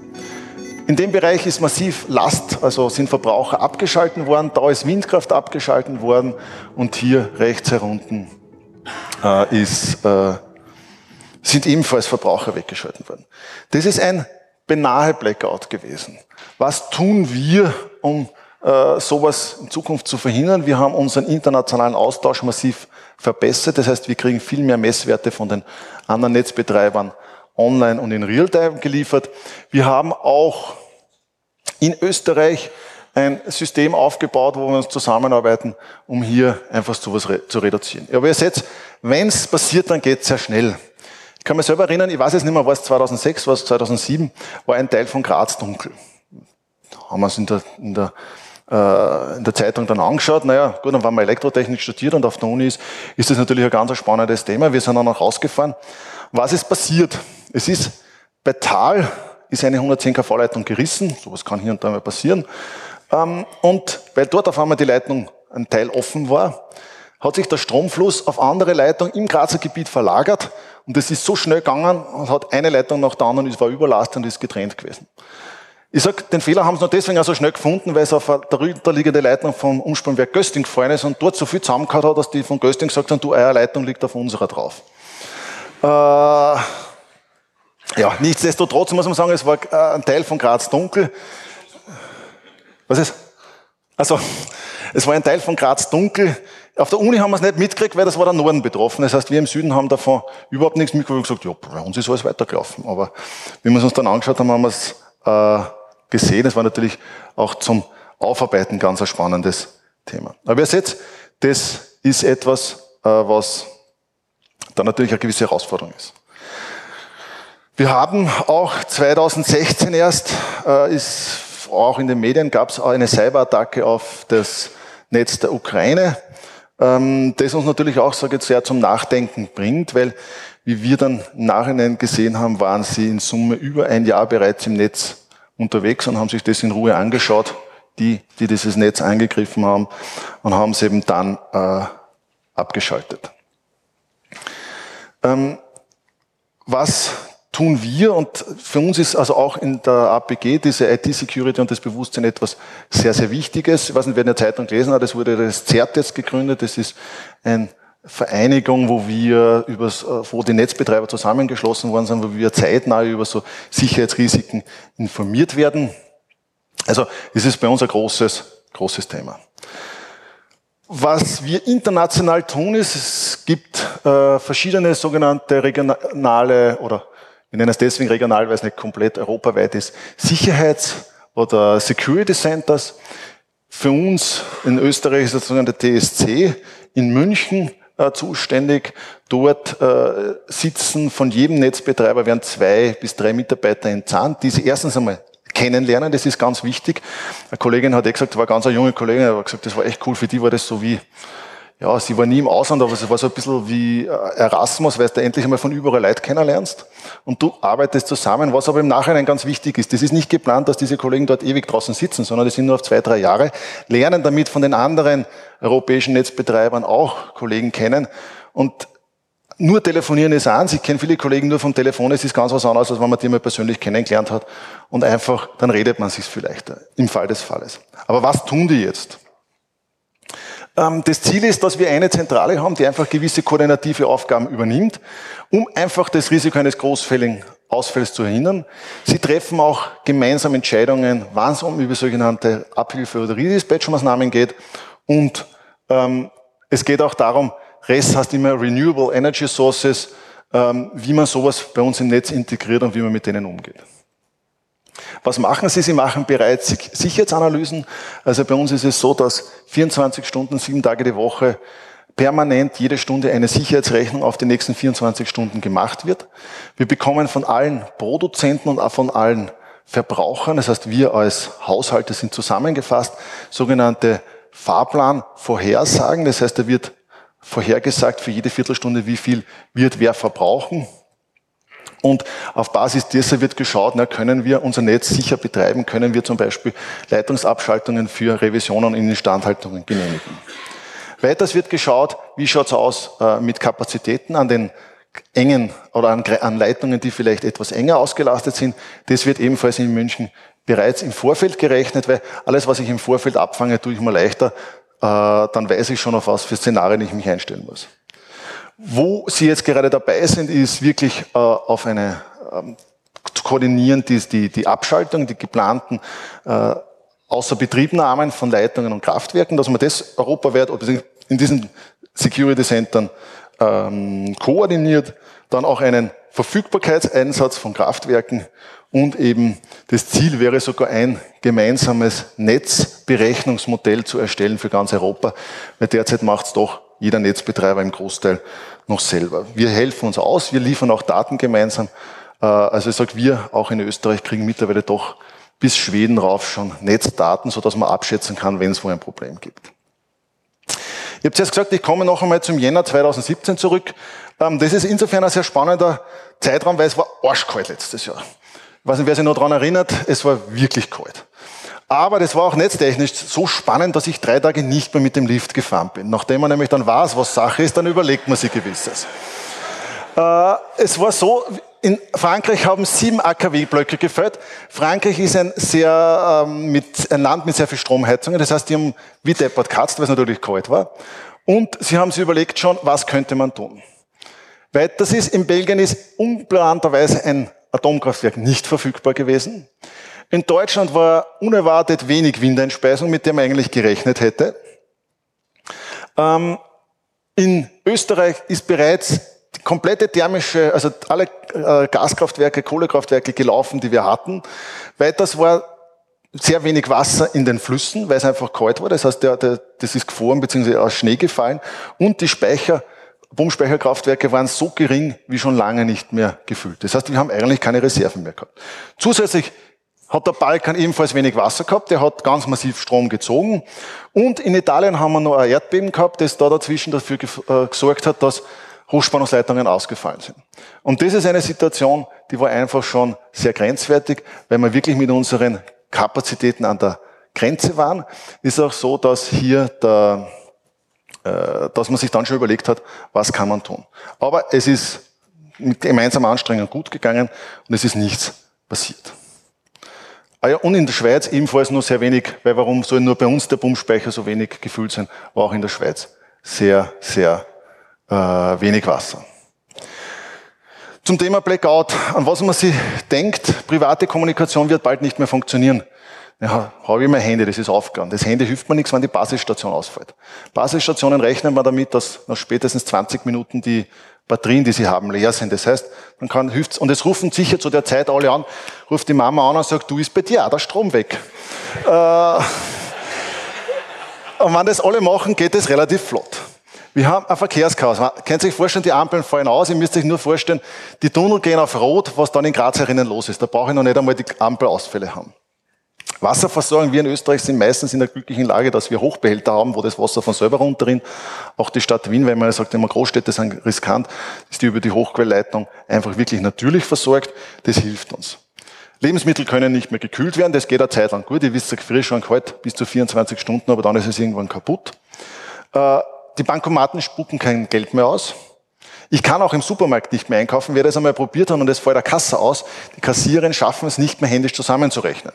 In dem Bereich ist massiv Last, also sind Verbraucher abgeschalten worden, da ist Windkraft abgeschalten worden und hier rechts herunten äh, ist, äh, sind ebenfalls Verbraucher weggeschalten worden. Das ist ein benahe Blackout gewesen. Was tun wir, um sowas in Zukunft zu verhindern? Wir haben unseren internationalen Austausch massiv verbessert. Das heißt, wir kriegen viel mehr Messwerte von den anderen Netzbetreibern online und in Realtime geliefert. Wir haben auch in Österreich ein System aufgebaut, wo wir uns zusammenarbeiten, um hier einfach sowas zu reduzieren. Aber ihr seht, wenn es passiert, dann geht es sehr schnell. Ich kann mich selber erinnern, ich weiß jetzt nicht mehr, war es 2006, war es 2007, war ein Teil von Graz dunkel. Haben wir es in der, in der äh, in der Zeitung dann angeschaut. Naja, gut, dann waren wir Elektrotechnik studiert und auf der Uni ist, ist das natürlich ein ganz spannendes Thema. Wir sind dann auch rausgefahren. Was ist passiert? Es ist bei Tal ist eine 110 kV-Leitung gerissen. Sowas kann hier und da mal passieren. Ähm, und weil dort auf einmal die Leitung ein Teil offen war, hat sich der Stromfluss auf andere Leitungen im Grazer Gebiet verlagert. Und das ist so schnell gegangen und hat eine Leitung nach der anderen, es war überlastet und ist getrennt gewesen. Ich sag, den Fehler haben sie nur deswegen auch so schnell gefunden, weil es auf der darunterliegende Leitung vom Umspannwerk Gösting gefallen ist und dort so viel zusammengehört hat, dass die von Gösting gesagt haben, du, eure Leitung liegt auf unserer drauf. Äh, ja, nichtsdestotrotz muss man sagen, es war äh, ein Teil von Graz dunkel. Was ist? Also, es war ein Teil von Graz dunkel. Auf der Uni haben wir es nicht mitgekriegt, weil das war der Norden betroffen. Das heißt, wir im Süden haben davon überhaupt nichts mitgekriegt und gesagt, ja, bei uns ist alles weitergelaufen. Aber wie wir es uns dann angeschaut haben, haben wir es äh, gesehen. Es war natürlich auch zum Aufarbeiten ganz ein spannendes Thema. Aber ihr seht, das ist etwas, äh, was dann natürlich eine gewisse Herausforderung ist. Wir haben auch 2016 erst, äh, ist auch in den Medien gab es eine Cyberattacke auf das Netz der Ukraine, ähm, das uns natürlich auch sage ich, sehr zum Nachdenken bringt, weil wie wir dann im Nachhinein gesehen haben, waren sie in Summe über ein Jahr bereits im Netz unterwegs und haben sich das in Ruhe angeschaut, die, die dieses Netz angegriffen haben, und haben es eben dann äh, abgeschaltet. Ähm, was tun wir? Und für uns ist also auch in der APG diese IT-Security und das Bewusstsein etwas sehr, sehr Wichtiges. Ich weiß nicht, wer in der Zeitung gelesen hat, es wurde das CERT jetzt gegründet. Das ist ein Vereinigung, wo wir über, äh, wo die Netzbetreiber zusammengeschlossen worden sind, wo wir zeitnah über so Sicherheitsrisiken informiert werden. Also es ist bei uns ein großes, großes Thema. Was wir international tun, ist, es gibt äh, verschiedene sogenannte regionale oder wir nennen es deswegen regional, weil es nicht komplett europaweit ist, Sicherheits- oder Security Centers. Für uns in Österreich ist das sogenannte TSC in München äh, zuständig. Dort äh, sitzen von jedem Netzbetreiber werden zwei bis drei Mitarbeiter entzahnt, die sie erstens einmal kennenlernen, das ist ganz wichtig. Eine Kollegin hat eh gesagt, war ganz eine junge Kollegin, aber gesagt, das war echt cool, für die war das so wie, ja, sie war nie im Ausland, aber es war so ein bisschen wie äh, Erasmus, weil du endlich einmal von überall Leute kennenlernst und du arbeitest zusammen, was aber im Nachhinein ganz wichtig ist. Das ist nicht geplant, dass diese Kollegen dort ewig draußen sitzen, sondern die sind nur auf zwei, drei Jahre, lernen damit von den anderen europäischen Netzbetreibern auch Kollegen kennen. Und nur telefonieren ist eins. Ich kenne viele Kollegen nur vom Telefon. Es ist ganz was anderes, als wenn man die mal persönlich kennengelernt hat. Und einfach, dann redet man sich viel leichter. Im Fall des Falles. Aber was tun die jetzt? Ähm, das Ziel ist, dass wir eine Zentrale haben, die einfach gewisse koordinative Aufgaben übernimmt, um einfach das Risiko eines großfälligen Ausfalls zu verhindern. Sie treffen auch gemeinsam Entscheidungen, wann es um über sogenannte Abhilfe- oder Redispatch-Maßnahmen geht und ähm, es geht auch darum, RES heißt immer Renewable Energy Sources, ähm, wie man sowas bei uns im Netz integriert und wie man mit denen umgeht. Was machen Sie? Sie machen bereits Sicherheitsanalysen. Also bei uns ist es so, dass 24 Stunden, sieben Tage die Woche permanent jede Stunde eine Sicherheitsrechnung auf die nächsten 24 Stunden gemacht wird. Wir bekommen von allen Produzenten und auch von allen Verbrauchern, das heißt wir als Haushalte sind zusammengefasst, sogenannte Fahrplan vorhersagen. Das heißt, da wird vorhergesagt für jede Viertelstunde, wie viel wird wer verbrauchen. Und auf Basis dessen wird geschaut, na, können wir unser Netz sicher betreiben, können wir zum Beispiel Leitungsabschaltungen für Revisionen in Instandhaltungen genehmigen. Weiters wird geschaut, wie schaut's aus äh, mit Kapazitäten an den engen oder an, an Leitungen, die vielleicht etwas enger ausgelastet sind. Das wird ebenfalls in München bereits im Vorfeld gerechnet, weil alles, was ich im Vorfeld abfange, tue ich mir leichter, äh, dann weiß ich schon, auf was für Szenarien ich mich einstellen muss. Wo Sie jetzt gerade dabei sind, ist wirklich äh, auf eine ähm, zu koordinieren, die, die, die Abschaltung, die geplanten äh, Außerbetriebnahmen von Leitungen und Kraftwerken, dass man das europaweit in diesen Security Centern ähm, koordiniert, dann auch einen Verfügbarkeitseinsatz von Kraftwerken und eben das Ziel wäre sogar ein gemeinsames Netzberechnungsmodell zu erstellen für ganz Europa, weil derzeit macht es doch jeder Netzbetreiber im Großteil noch selber. Wir helfen uns aus, wir liefern auch Daten gemeinsam. Äh, also ich sage, wir auch in Österreich kriegen mittlerweile doch bis Schweden rauf schon Netzdaten, sodass man abschätzen kann, wenn es wo ein Problem gibt. Ich habe zuerst gesagt, ich komme noch einmal zum Jänner 2017 zurück. Ähm, das ist insofern ein sehr spannender Zeitraum, weil es war arschkalt letztes Jahr. Ich weiß nicht, wer sich noch daran erinnert, es war wirklich kalt. Aber das war auch netztechnisch so spannend, dass ich drei Tage nicht mehr mit dem Lift gefahren bin. Nachdem man nämlich dann weiß, was Sache ist, dann überlegt man sich gewisses. Äh, es war so, in Frankreich haben sieben AKW-Blöcke gefällt. Frankreich ist ein, sehr, ähm, mit, ein Land mit sehr viel Stromheizungen. Das heißt, die haben wie deppert katzt, weil es natürlich kalt war. Und sie haben sich überlegt schon, was könnte man tun. Weiters ist, in Belgien ist unplanterweise ein Atomkraftwerk nicht verfügbar gewesen. In Deutschland war unerwartet wenig Windeinspeisung, mit der man eigentlich gerechnet hätte. Ähm, in Österreich ist bereits die komplette thermische, also alle äh, Gaskraftwerke, Kohlekraftwerke gelaufen, die wir hatten. Weiters war sehr wenig Wasser in den Flüssen, weil es einfach kalt war. Das heißt, der, der, das ist gefroren bzw. aus Schnee gefallen. Und die Speicher, Pumpspeicherkraftwerke waren so gering wie schon lange nicht mehr gefüllt. Das heißt, wir haben eigentlich keine Reserven mehr gehabt. Zusätzlich hat der Balkan ebenfalls wenig Wasser gehabt, der hat ganz massiv Strom gezogen. Und in Italien haben wir noch ein Erdbeben gehabt, das da dazwischen dafür äh, gesorgt hat, dass Hochspannungsleitungen ausgefallen sind. Und das ist eine Situation, die war einfach schon sehr grenzwertig, weil wir wirklich mit unseren Kapazitäten an der Grenze waren. Ist auch so, dass hier der, äh, dass man sich dann schon überlegt hat, was kann man tun. Aber es ist mit gemeinsamer Anstrengung gut gegangen und es ist nichts passiert. Ah ja, und in der Schweiz ebenfalls nur sehr wenig, weil warum soll nur bei uns der Pumpspeicher so wenig gefüllt sein, war auch in der Schweiz sehr, sehr äh, wenig Wasser. Zum Thema Blackout, an was man sich denkt, private Kommunikation wird bald nicht mehr funktionieren. Ja, habe ich mein Handy, das ist aufgegangen. Das Handy hilft mir nichts, wenn die Basisstation ausfällt. Basisstationen rechnen wir damit, dass nach spätestens 20 Minuten die Batterien, die sie haben, leer sind. Das heißt, man kann hilft's, und es rufen sicher zu der Zeit alle an, ruft die Mama an und sagt, du ist bei dir auch der Strom weg. Äh, und wenn das alle machen, geht es relativ flott. Wir haben ein Verkehrschaos. Man kann sich vorstellen, die Ampeln fallen aus. Ihr müsst euch nur vorstellen, die Tunnel gehen auf Rot, was dann in Graz herinnen los ist. Da brauche ich noch nicht einmal die Ampelausfälle haben. Wasserversorgung, wir in Österreich sind meistens in der glücklichen Lage, dass wir Hochbehälter haben, wo das Wasser von selber runterrinnt. Auch die Stadt Wien, weil man sagt, immer Großstädte sind riskant, ist die über die Hochquellleitung einfach wirklich natürlich versorgt. Das hilft uns. Lebensmittel können nicht mehr gekühlt werden, das geht eine Zeit lang gut. Ihr wisst, frisch und kalt bis zu 24 Stunden, aber dann ist es irgendwann kaputt. Äh, die Bankomaten spucken kein Geld mehr aus. Ich kann auch im Supermarkt nicht mehr einkaufen. Wer das einmal probiert hat und es vor der Kasse aus, die Kassiererin schaffen es nicht mehr händisch zusammenzurechnen.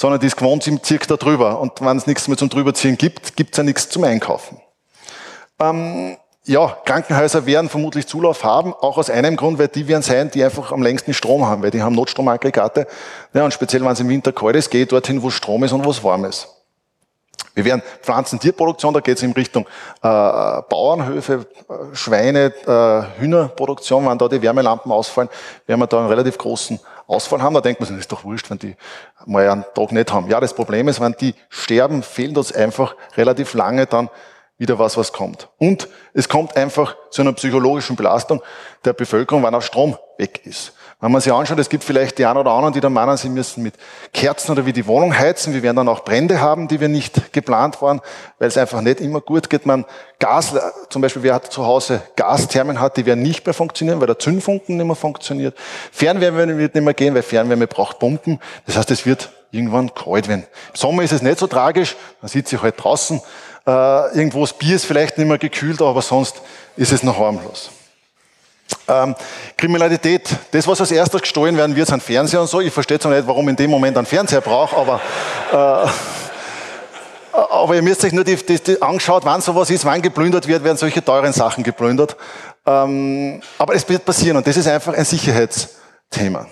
Sondern die ist gewohnt, sie zieht da drüber. Und wenn es nichts mehr zum drüberziehen gibt, gibt es ja nichts zum Einkaufen. Ähm, ja, Krankenhäuser werden vermutlich Zulauf haben, auch aus einem Grund, weil die werden sein, die einfach am längsten Strom haben, weil die haben Notstromaggregate. Ja, und speziell, wenn es im Winter kalt ist, gehe ich dorthin, wo Strom ist und wo es warm ist. Wir werden Pflanzentierproduktion, da geht es in Richtung äh, Bauernhöfe, äh, Schweine, äh, Hühnerproduktion, wenn da die Wärmelampen ausfallen, werden wir da einen relativ großen Ausfall haben. Da denkt man sich, das ist doch wurscht, wenn die mal einen Tag nicht haben. Ja, das Problem ist, wenn die sterben, fehlt uns einfach relativ lange dann wieder was, was kommt. Und es kommt einfach zu einer psychologischen Belastung der Bevölkerung, wenn auch Strom weg ist. Wenn man sich anschaut, es gibt vielleicht die einen oder anderen, die dann meinen, sie müssen mit Kerzen oder wie die Wohnung heizen. Wir werden dann auch Brände haben, die wir nicht geplant waren, weil es einfach nicht immer gut geht. Man Gas, zum Beispiel, wer zu Hause Gasthermen hat, die werden nicht mehr funktionieren, weil der Zündfunken nicht mehr funktioniert. Fernwärme wird nicht mehr gehen, weil Fernwärme braucht Pumpen. Das heißt, es wird irgendwann kalt werden. Im Sommer ist es nicht so tragisch, man sieht sich halt draußen. Äh, irgendwo das Bier ist vielleicht nicht mehr gekühlt, aber sonst ist es noch harmlos. Ähm, Kriminalität, das, was als erstes gestohlen werden wird, sind Fernseher und so. Ich verstehe zwar nicht, warum in dem Moment einen Fernseher brauche, aber, äh, aber ihr müsst euch nur die, die, die angeschaut, wann sowas ist, wann geplündert wird, werden solche teuren Sachen geplündert. Ähm, aber es wird passieren und das ist einfach ein Sicherheitsthema.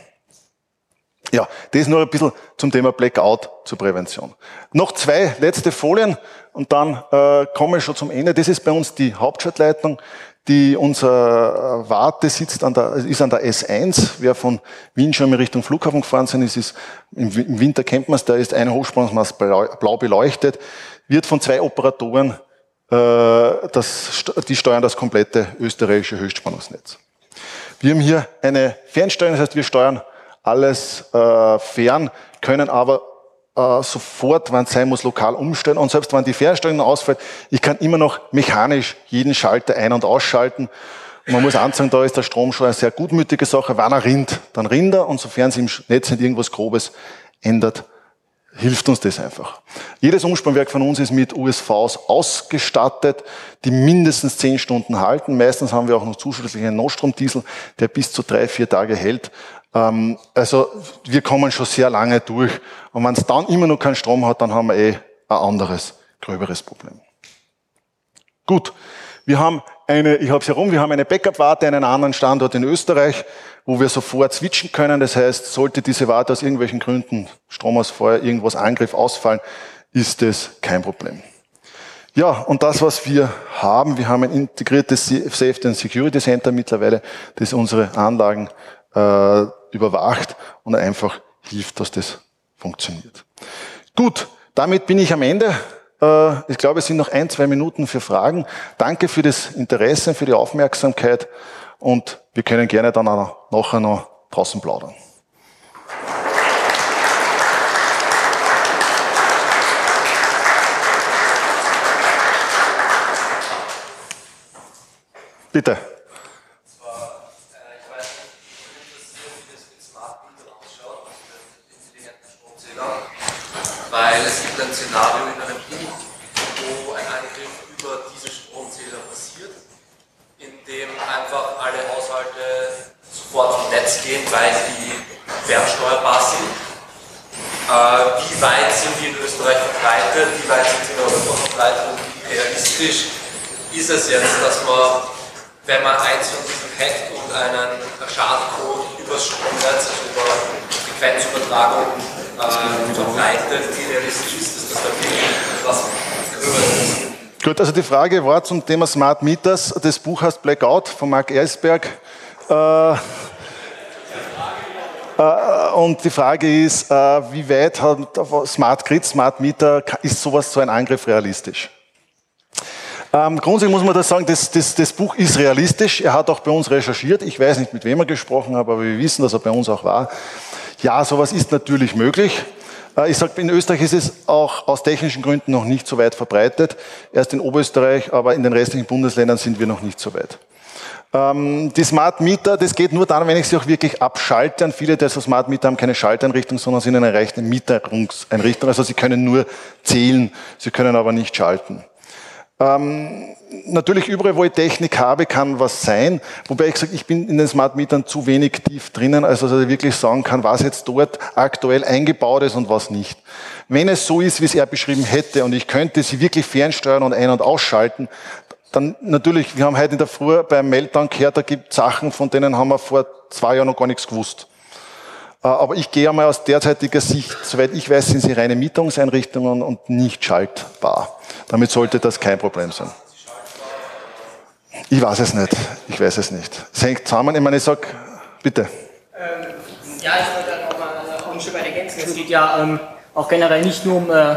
Ja, das nur ein bisschen zum Thema Blackout zur Prävention. Noch zwei letzte Folien und dann äh, komme ich schon zum Ende. Das ist bei uns die Hauptschaltleitung die unser äh, Warte sitzt an der, ist an der S1. Wer von Wien schon in Richtung Flughafen gefahren sind, ist, ist im Winter kennt man es, da ist eine Hochspannungsmast blau beleuchtet, wird von zwei Operatoren, äh, das, die steuern das komplette österreichische Höchstspannungsnetz. Wir haben hier eine Fernsteuerung, das heißt, wir steuern alles äh, fern, können aber äh, sofort, wenn es sein muss, lokal umstellen. Und selbst wenn die Fernsteuerung ausfällt, ich kann immer noch mechanisch jeden Schalter ein- und ausschalten. Und man muss anzeigen, da ist der Strom schon eine sehr gutmütige Sache. Wenn er rinnt, dann rinnt er. Und sofern sich im Netz nicht irgendwas Grobes ändert, hilft uns das einfach. Jedes Umspannwerk von uns ist mit USVs ausgestattet, die mindestens zehn Stunden halten. Meistens haben wir auch noch zusätzlichen Notstromdiesel, der bis zu drei, vier Tage hält. Ähm, also wir kommen schon sehr lange durch. Und wenn es dann immer noch keinen Strom hat, dann haben wir eh ein anderes, gröberes Problem. Gut, wir haben eine, ich habe es herum, wir haben eine Backup-Warte an einem anderen Standort in Österreich, wo wir sofort switchen können. Das heißt, sollte diese Warte aus irgendwelchen Gründen, Stromausfall, irgendwas Angriff ausfallen, ist das kein Problem. Ja, und das, was wir haben, wir haben ein integriertes Safety and Security Center mittlerweile, das unsere Anlagen äh, überwacht und einfach hilft, dass das funktioniert. Gut, damit bin ich am Ende. Äh, ich glaube, es sind noch ein, zwei Minuten für Fragen. Danke für das Interesse, für die Aufmerksamkeit und wir können gerne dann auch nachher noch draußen plaudern. Bitte. Gibt ein Szenario in einem Buch, wo ein Angriff über diese Stromzähler passiert, in dem einfach alle Haushalte sofort vom Netz gehen, weil die fernsteuerbar sind. Äh, wie weit sind die in Österreich verbreitet, wie weit sind sie in Europa verbreitet und wie realistisch ist es jetzt, dass man, wenn man eins von diesen hackt und einen Schadcode übers Stromnetz, also über Frequenzübertragung Gut, also die Frage war zum Thema Smart Meters. Das Buch heißt Blackout von Mark Eisberg. Äh, äh, und die Frage ist, äh, wie weit hat Smart Grid, Smart Meter, ist sowas so ein Angriff realistisch? Ähm, grundsätzlich muss man da sagen, das, das, das Buch ist realistisch. Er hat auch bei uns recherchiert. Ich weiß nicht, mit wem er gesprochen hat, aber wir wissen, dass er bei uns auch war. Ja, sowas ist natürlich möglich. Äh, ich sage, in Österreich ist es auch aus technischen Gründen noch nicht so weit verbreitet. Erst in Oberösterreich, aber in den restlichen Bundesländern sind wir noch nicht so weit. Ähm, die Smart Meter, das geht nur dann, wenn ich sie auch wirklich abschalte. Und viele der Smart Meter haben keine Schalteinrichtung, sondern sind eine reine Mieterungseinrichtung. Also sie können nur zählen, sie können aber nicht schalten. Ähm, natürlich überall, wo ich Technik habe, kann was sein. Wobei ich sage, ich bin in den Smart Metern zu wenig tief drinnen, also dass ich wirklich sagen kann, was jetzt dort aktuell eingebaut ist und was nicht. Wenn es so ist, wie es er beschrieben hätte und ich könnte sie wirklich fernsteuern und ein- und ausschalten, dann natürlich, wir haben heute in der Früh beim Meltdown gehört, da gibt Sachen, von denen haben wir vor zwei Jahren noch gar nichts gewusst. Äh, aber ich gehe einmal aus derzeitiger Sicht, soweit ich weiß, sind sie reine Mietungseinrichtungen und nicht schaltbar. Damit sollte das kein Problem sein. Ich weiß es nicht. Ich weiß es nicht. Es hängt zusammen. Ich meine, ich sag, bitte. Ähm, ja, ich wollte da nochmal ein Stück weit ergänzen. Es geht ja ähm, auch generell nicht nur um äh,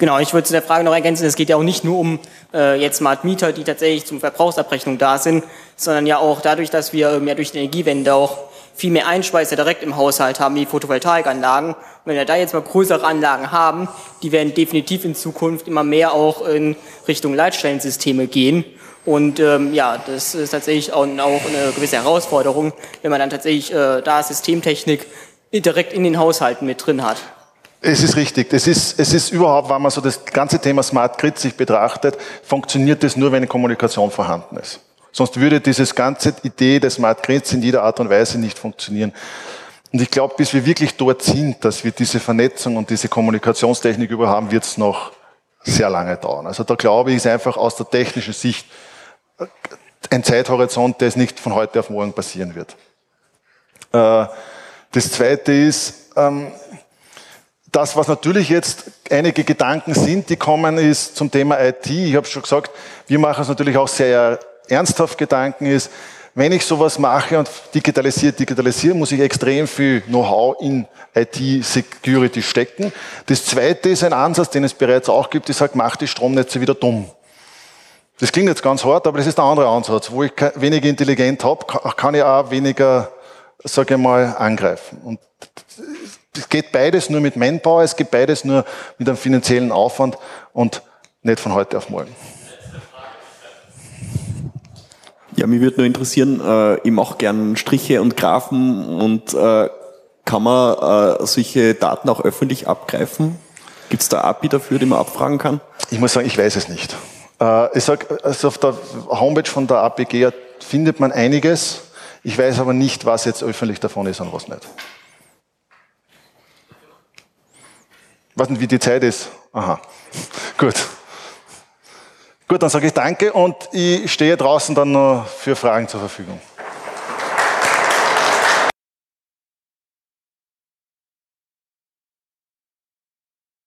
Genau, ich würde zu der Frage noch ergänzen, es geht ja auch nicht nur um äh, jetzt Smart Mieter, die tatsächlich zum Verbrauchsabrechnung da sind, sondern ja auch dadurch, dass wir ähm, ja durch die Energiewende auch viel mehr Einspeiser direkt im Haushalt haben, wie Photovoltaikanlagen. Und wenn wir da jetzt mal größere Anlagen haben, die werden definitiv in Zukunft immer mehr auch in Richtung Leitstellensysteme gehen. Und ähm, ja, das ist tatsächlich auch, auch eine gewisse Herausforderung, wenn man dann tatsächlich äh, da Systemtechnik direkt in den Haushalten mit drin hat. Es ist richtig. Es ist, es ist überhaupt, wenn man so das ganze Thema Smart Grid sich betrachtet, funktioniert das nur, wenn Kommunikation vorhanden ist. Sonst würde dieses ganze Idee des Smart Grids in jeder Art und Weise nicht funktionieren. Und ich glaube, bis wir wirklich dort sind, dass wir diese Vernetzung und diese Kommunikationstechnik überhaupt haben, wird es noch sehr lange dauern. Also da glaube ich, ist einfach aus der technischen Sicht ein Zeithorizont, der es nicht von heute auf morgen passieren wird. Äh, das Zweite ist, ähm, das, was natürlich jetzt einige Gedanken sind, die kommen, ist zum Thema IT. Ich habe schon gesagt, wir machen uns natürlich auch sehr ernsthaft Gedanken ist, wenn ich sowas mache und digitalisiert, digitalisieren, muss ich extrem viel Know-how in IT-Security stecken. Das zweite ist ein Ansatz, den es bereits auch gibt, ich sage, mach die Stromnetze wieder dumm. Das klingt jetzt ganz hart, aber das ist der andere Ansatz. Wo ich weniger intelligent habe, kann ich auch weniger, sage ich mal, angreifen. Und es geht beides nur mit Manpower, es geht beides nur mit einem finanziellen Aufwand und nicht von heute auf morgen. Ja, mich würde nur interessieren, äh, ich mache gern Striche und Graphen und äh, kann man äh, solche Daten auch öffentlich abgreifen? Gibt es da API dafür, die man abfragen kann? Ich muss sagen, ich weiß es nicht. Äh, ich sag, also auf der Homepage von der APG findet man einiges. Ich weiß aber nicht, was jetzt öffentlich davon ist und was nicht. Ich weiß nicht, wie die Zeit ist. Aha. Gut. Gut, dann sage ich danke und ich stehe draußen dann noch für Fragen zur Verfügung.